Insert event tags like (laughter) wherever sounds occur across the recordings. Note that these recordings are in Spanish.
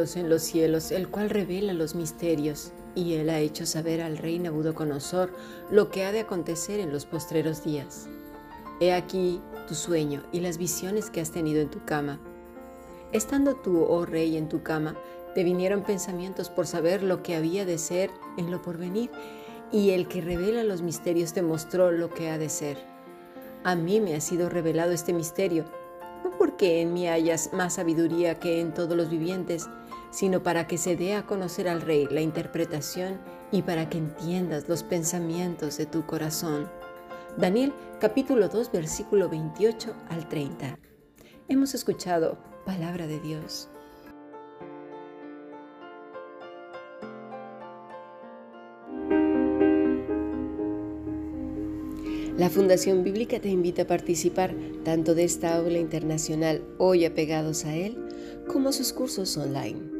En los cielos, el cual revela los misterios, y él ha hecho saber al rey Nabucodonosor lo que ha de acontecer en los postreros días. He aquí tu sueño y las visiones que has tenido en tu cama. Estando tú, oh rey, en tu cama, te vinieron pensamientos por saber lo que había de ser en lo porvenir, y el que revela los misterios te mostró lo que ha de ser. A mí me ha sido revelado este misterio, no porque en mí hayas más sabiduría que en todos los vivientes, sino para que se dé a conocer al Rey la interpretación y para que entiendas los pensamientos de tu corazón. Daniel capítulo 2 versículo 28 al 30. Hemos escuchado palabra de Dios. La Fundación Bíblica te invita a participar tanto de esta aula internacional hoy apegados a él, como sus cursos online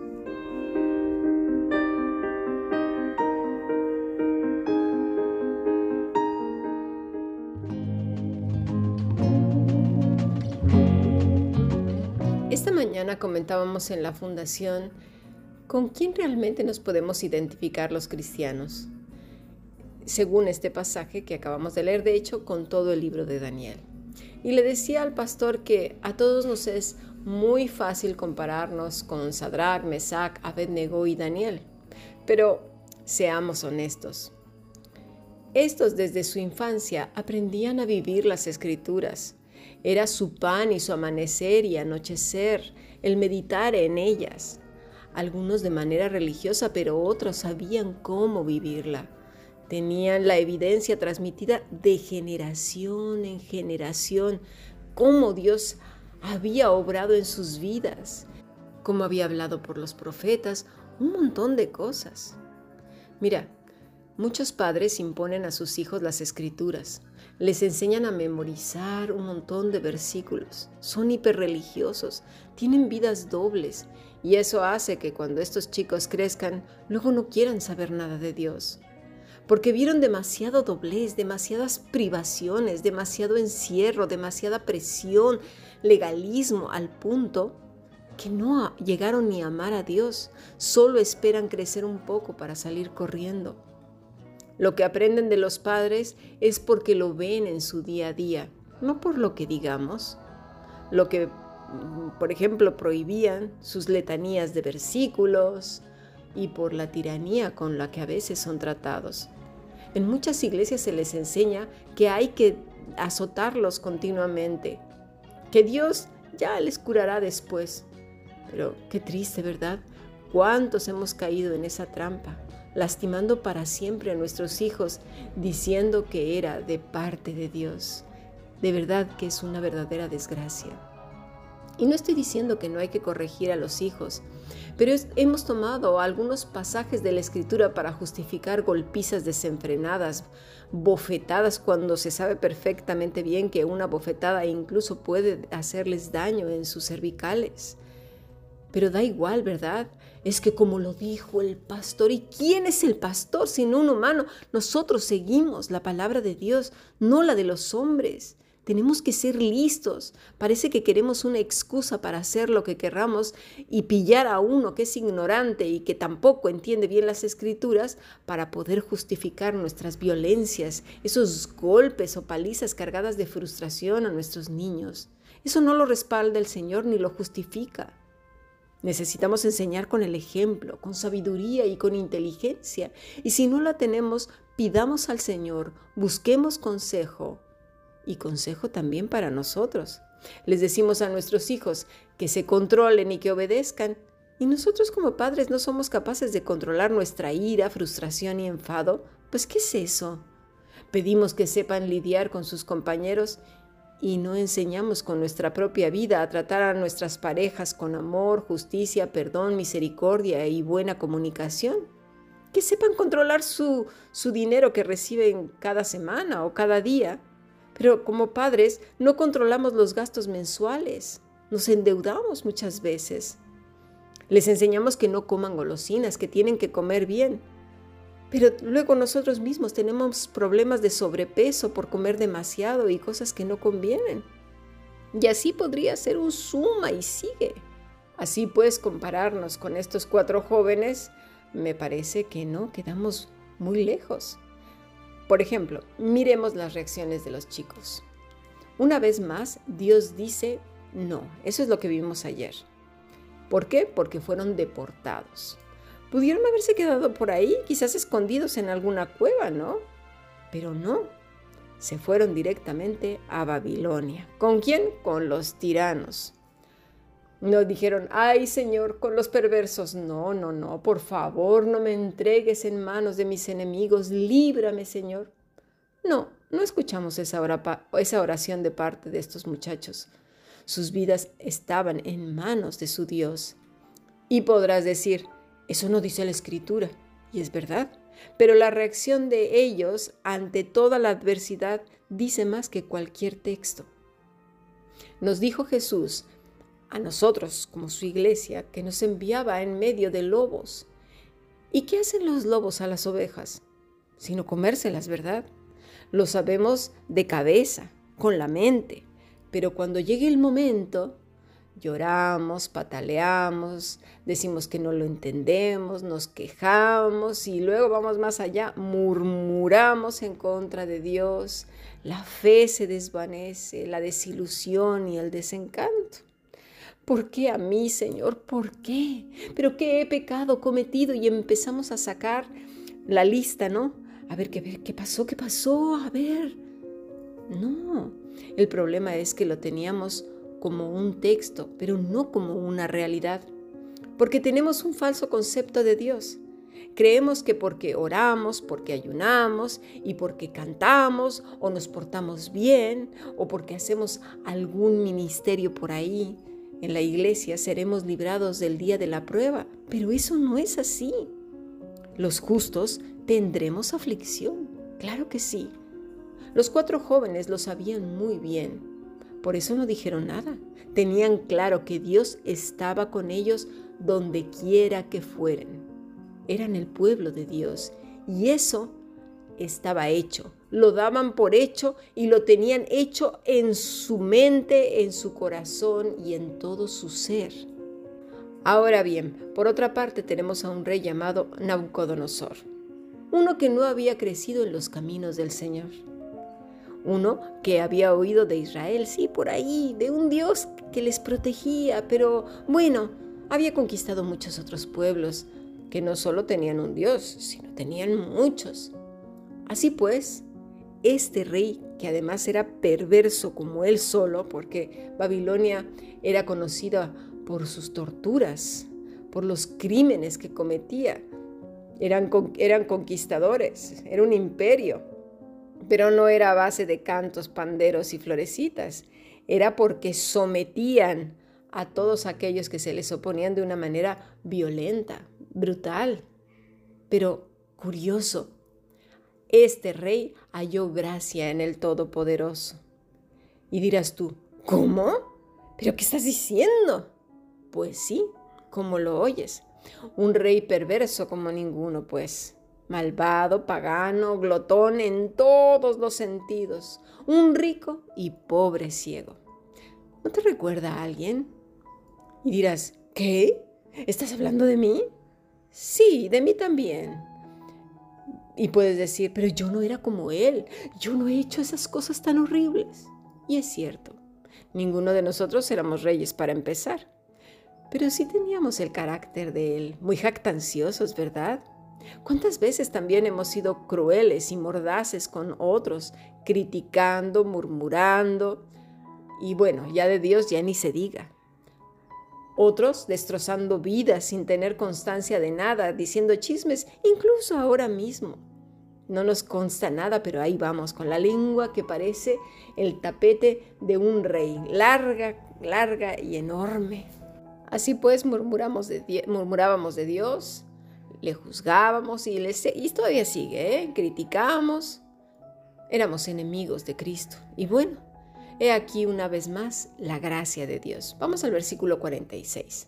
Mañana comentábamos en la fundación con quién realmente nos podemos identificar los cristianos, según este pasaje que acabamos de leer, de hecho, con todo el libro de Daniel. Y le decía al pastor que a todos nos es muy fácil compararnos con Sadrach, Mesach, Abednego y Daniel, pero seamos honestos. Estos desde su infancia aprendían a vivir las escrituras, era su pan y su amanecer y anochecer, el meditar en ellas. Algunos de manera religiosa, pero otros sabían cómo vivirla. Tenían la evidencia transmitida de generación en generación, cómo Dios había obrado en sus vidas, cómo había hablado por los profetas, un montón de cosas. Mira, muchos padres imponen a sus hijos las escrituras, les enseñan a memorizar un montón de versículos. Son hiperreligiosos, tienen vidas dobles y eso hace que cuando estos chicos crezcan, luego no quieran saber nada de Dios. Porque vieron demasiado doblez, demasiadas privaciones, demasiado encierro, demasiada presión, legalismo al punto que no llegaron ni a amar a Dios, solo esperan crecer un poco para salir corriendo. Lo que aprenden de los padres es porque lo ven en su día a día, no por lo que digamos. Lo que, mm, por ejemplo, prohibían sus letanías de versículos y por la tiranía con la que a veces son tratados. En muchas iglesias se les enseña que hay que azotarlos continuamente, que Dios ya les curará después. Pero qué triste, ¿verdad? ¿Cuántos hemos caído en esa trampa? Lastimando para siempre a nuestros hijos, diciendo que era de parte de Dios. De verdad que es una verdadera desgracia. Y no estoy diciendo que no hay que corregir a los hijos, pero hemos tomado algunos pasajes de la escritura para justificar golpizas desenfrenadas, bofetadas cuando se sabe perfectamente bien que una bofetada incluso puede hacerles daño en sus cervicales. Pero da igual, ¿verdad? Es que como lo dijo el pastor, ¿y quién es el pastor sino un humano? Nosotros seguimos la palabra de Dios, no la de los hombres. Tenemos que ser listos. Parece que queremos una excusa para hacer lo que querramos y pillar a uno que es ignorante y que tampoco entiende bien las escrituras para poder justificar nuestras violencias, esos golpes o palizas cargadas de frustración a nuestros niños. Eso no lo respalda el Señor ni lo justifica. Necesitamos enseñar con el ejemplo, con sabiduría y con inteligencia. Y si no la tenemos, pidamos al Señor, busquemos consejo y consejo también para nosotros. Les decimos a nuestros hijos que se controlen y que obedezcan. Y nosotros como padres no somos capaces de controlar nuestra ira, frustración y enfado. Pues ¿qué es eso? Pedimos que sepan lidiar con sus compañeros y no enseñamos con nuestra propia vida a tratar a nuestras parejas con amor, justicia, perdón, misericordia y buena comunicación. Que sepan controlar su, su dinero que reciben cada semana o cada día. Pero como padres no controlamos los gastos mensuales, nos endeudamos muchas veces. Les enseñamos que no coman golosinas, que tienen que comer bien. Pero luego nosotros mismos tenemos problemas de sobrepeso por comer demasiado y cosas que no convienen. Y así podría ser un suma y sigue. Así puedes compararnos con estos cuatro jóvenes, me parece que no, quedamos muy lejos. Por ejemplo, miremos las reacciones de los chicos. Una vez más, Dios dice no. Eso es lo que vimos ayer. ¿Por qué? Porque fueron deportados. Pudieron haberse quedado por ahí, quizás escondidos en alguna cueva, ¿no? Pero no. Se fueron directamente a Babilonia. ¿Con quién? Con los tiranos. No dijeron, ay Señor, con los perversos. No, no, no, por favor, no me entregues en manos de mis enemigos, líbrame, Señor. No, no escuchamos esa, oración de parte de estos muchachos. Sus vidas estaban en manos de su Dios. Y podrás decir, eso no dice la escritura, y es verdad, pero la reacción de ellos ante toda la adversidad dice más que cualquier texto. Nos dijo Jesús a nosotros como su iglesia que nos enviaba en medio de lobos. ¿Y qué hacen los lobos a las ovejas? Sino comérselas, ¿verdad? Lo sabemos de cabeza, con la mente, pero cuando llegue el momento, lloramos, pataleamos, decimos que no lo entendemos, nos quejamos y luego vamos más allá, murmuramos en contra de Dios, la fe se desvanece, la desilusión y el desencanto. ¿Por qué a mí, Señor? ¿Por qué? ¿Pero qué he pecado cometido? Y empezamos a sacar la lista, ¿no? A ver, ¿qué, qué pasó? ¿Qué pasó? A ver. No, el problema es que lo teníamos como un texto, pero no como una realidad. Porque tenemos un falso concepto de Dios. Creemos que porque oramos, porque ayunamos y porque cantamos o nos portamos bien o porque hacemos algún ministerio por ahí, en la iglesia seremos librados del día de la prueba, pero eso no es así. Los justos tendremos aflicción, claro que sí. Los cuatro jóvenes lo sabían muy bien, por eso no dijeron nada. Tenían claro que Dios estaba con ellos donde quiera que fueran. Eran el pueblo de Dios y eso estaba hecho lo daban por hecho y lo tenían hecho en su mente, en su corazón y en todo su ser. Ahora bien, por otra parte tenemos a un rey llamado Nabucodonosor, uno que no había crecido en los caminos del Señor, uno que había oído de Israel, sí, por ahí, de un Dios que les protegía, pero bueno, había conquistado muchos otros pueblos que no solo tenían un Dios, sino tenían muchos. Así pues, este rey, que además era perverso como él solo, porque Babilonia era conocida por sus torturas, por los crímenes que cometía. Eran, eran conquistadores, era un imperio, pero no era a base de cantos, panderos y florecitas, era porque sometían a todos aquellos que se les oponían de una manera violenta, brutal, pero curioso, este rey halló gracia en el Todopoderoso. Y dirás tú, ¿cómo? ¿Pero qué estás diciendo? Pues sí, como lo oyes. Un rey perverso como ninguno, pues. Malvado, pagano, glotón en todos los sentidos. Un rico y pobre ciego. ¿No te recuerda a alguien? Y dirás, ¿qué? ¿Estás hablando de mí? Sí, de mí también. Y puedes decir, pero yo no era como él, yo no he hecho esas cosas tan horribles. Y es cierto, ninguno de nosotros éramos reyes para empezar, pero sí teníamos el carácter de él, muy jactanciosos, ¿verdad? ¿Cuántas veces también hemos sido crueles y mordaces con otros, criticando, murmurando? Y bueno, ya de Dios ya ni se diga. Otros destrozando vidas sin tener constancia de nada, diciendo chismes, incluso ahora mismo. No nos consta nada, pero ahí vamos, con la lengua que parece el tapete de un rey, larga, larga y enorme. Así pues murmuramos de, murmurábamos de Dios, le juzgábamos y, le, y todavía sigue, ¿eh? criticamos. éramos enemigos de Cristo. Y bueno, he aquí una vez más la gracia de Dios. Vamos al versículo 46.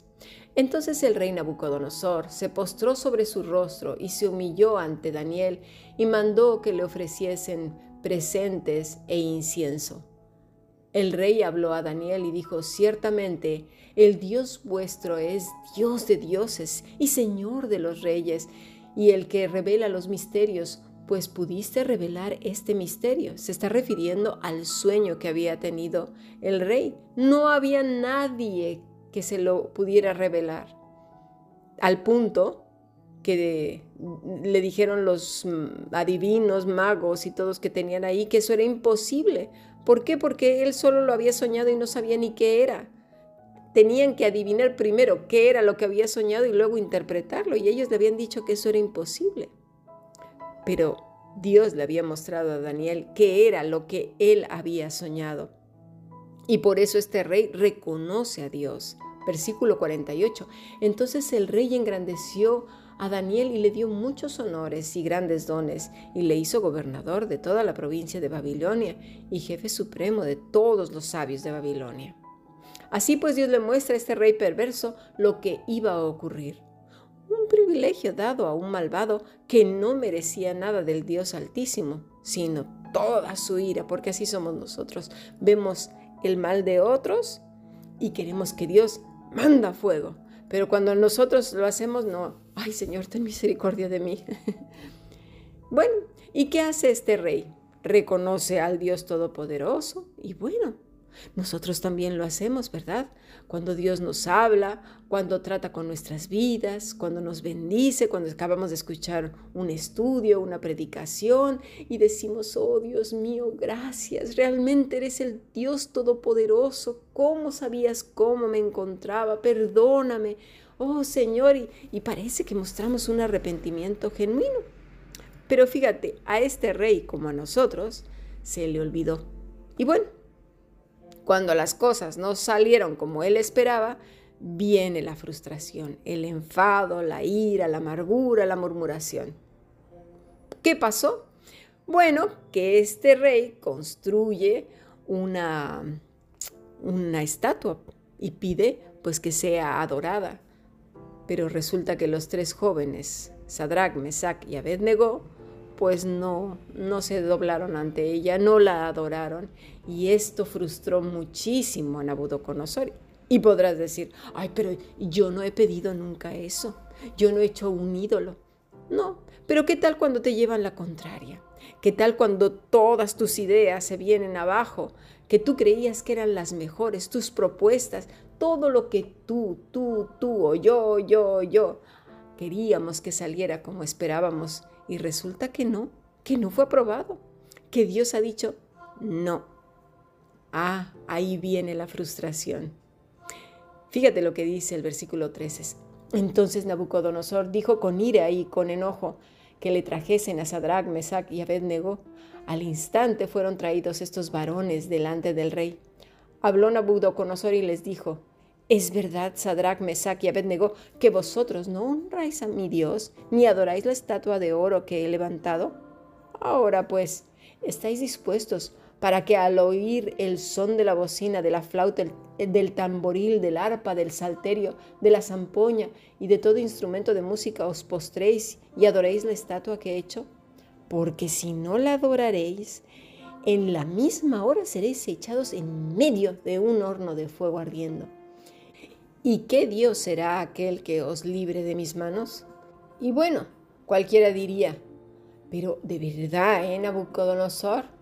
Entonces el rey Nabucodonosor se postró sobre su rostro y se humilló ante Daniel y mandó que le ofreciesen presentes e incienso. El rey habló a Daniel y dijo, ciertamente, el Dios vuestro es Dios de dioses y Señor de los reyes, y el que revela los misterios, pues pudiste revelar este misterio. Se está refiriendo al sueño que había tenido el rey. No había nadie que se lo pudiera revelar. Al punto que le dijeron los adivinos, magos y todos que tenían ahí que eso era imposible, ¿Por qué? Porque él solo lo había soñado y no sabía ni qué era. Tenían que adivinar primero qué era lo que había soñado y luego interpretarlo, y ellos le habían dicho que eso era imposible. Pero Dios le había mostrado a Daniel qué era lo que él había soñado. Y por eso este rey reconoce a Dios. Versículo 48. Entonces el rey engrandeció a Daniel y le dio muchos honores y grandes dones, y le hizo gobernador de toda la provincia de Babilonia y jefe supremo de todos los sabios de Babilonia. Así pues Dios le muestra a este rey perverso lo que iba a ocurrir. Un privilegio dado a un malvado que no merecía nada del Dios Altísimo, sino toda su ira, porque así somos nosotros. Vemos el mal de otros y queremos que Dios manda fuego. Pero cuando nosotros lo hacemos, no, ay Señor, ten misericordia de mí. (laughs) bueno, ¿y qué hace este rey? Reconoce al Dios Todopoderoso y bueno, nosotros también lo hacemos, ¿verdad? Cuando Dios nos habla, cuando trata con nuestras vidas, cuando nos bendice, cuando acabamos de escuchar un estudio, una predicación y decimos, oh Dios mío, gracias, realmente eres el Dios Todopoderoso, ¿cómo sabías cómo me encontraba? Perdóname, oh Señor, y, y parece que mostramos un arrepentimiento genuino. Pero fíjate, a este rey como a nosotros se le olvidó. Y bueno, cuando las cosas no salieron como él esperaba, viene la frustración, el enfado, la ira, la amargura, la murmuración. ¿Qué pasó? Bueno, que este rey construye una, una estatua y pide pues que sea adorada. Pero resulta que los tres jóvenes, Sadrach, Mesach y Abednego, pues no, no se doblaron ante ella, no la adoraron. Y esto frustró muchísimo a Nabucodonosor. Y podrás decir, ay, pero yo no he pedido nunca eso, yo no he hecho un ídolo. No, pero ¿qué tal cuando te llevan la contraria? ¿Qué tal cuando todas tus ideas se vienen abajo? Que tú creías que eran las mejores, tus propuestas, todo lo que tú, tú, tú o yo, yo, yo queríamos que saliera como esperábamos y resulta que no, que no fue aprobado, que Dios ha dicho no. Ah, ahí viene la frustración. Fíjate lo que dice el versículo 13. Entonces Nabucodonosor dijo con ira y con enojo que le trajesen a Sadrach, Mesach y Abednego. Al instante fueron traídos estos varones delante del rey. Habló Nabucodonosor y les dijo, ¿Es verdad, Sadrach, Mesach y Abednego, que vosotros no honráis a mi Dios, ni adoráis la estatua de oro que he levantado? Ahora pues, ¿estáis dispuestos para que al oír el son de la bocina, de la flauta, del tamboril, del arpa, del salterio, de la zampoña y de todo instrumento de música os postréis y adoréis la estatua que he hecho? Porque si no la adoraréis, en la misma hora seréis echados en medio de un horno de fuego ardiendo. ¿Y qué Dios será aquel que os libre de mis manos? Y bueno, cualquiera diría, pero de verdad, ¿eh, Nabucodonosor?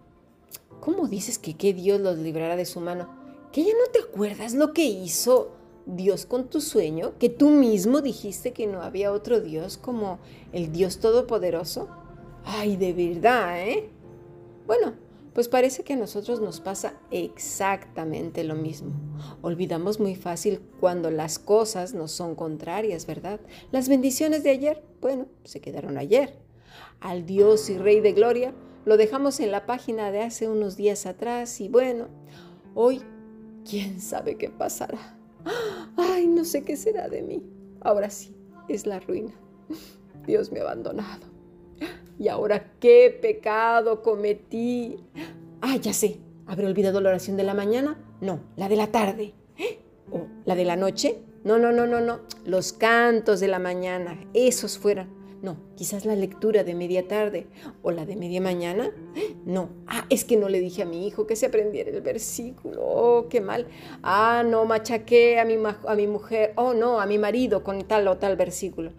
¿Cómo dices que qué Dios los librará de su mano? ¿Que ya no te acuerdas lo que hizo Dios con tu sueño? ¿Que tú mismo dijiste que no había otro Dios como el Dios Todopoderoso? Ay, de verdad, ¿eh? Bueno, pues parece que a nosotros nos pasa exactamente lo mismo. Olvidamos muy fácil cuando las cosas nos son contrarias, ¿verdad? Las bendiciones de ayer, bueno, se quedaron ayer. Al Dios y Rey de Gloria lo dejamos en la página de hace unos días atrás y bueno, hoy, ¿quién sabe qué pasará? Ay, no sé qué será de mí. Ahora sí, es la ruina. Dios me ha abandonado. ¿Y ahora qué pecado cometí? Ah, ya sé. ¿Habré olvidado la oración de la mañana? No, la de la tarde. ¿O la de la noche? No, no, no, no, no. Los cantos de la mañana, esos fueran. No, quizás la lectura de media tarde o la de media mañana. No, ah, es que no le dije a mi hijo que se aprendiera el versículo. Oh, qué mal. Ah, no, machaqué a mi, a mi mujer. Oh, no, a mi marido con tal o tal versículo.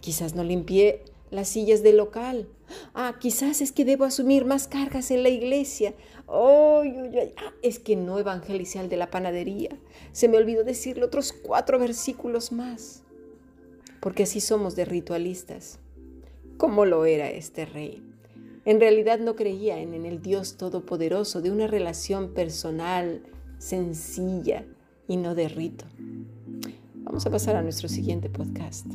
Quizás no limpié las sillas del local. Ah, quizás es que debo asumir más cargas en la iglesia. Oh, es que no evangelicé al de la panadería. Se me olvidó decirle otros cuatro versículos más. Porque así somos de ritualistas. Como lo era este rey. En realidad no creía en, en el Dios Todopoderoso de una relación personal, sencilla y no de rito. Vamos a pasar a nuestro siguiente podcast.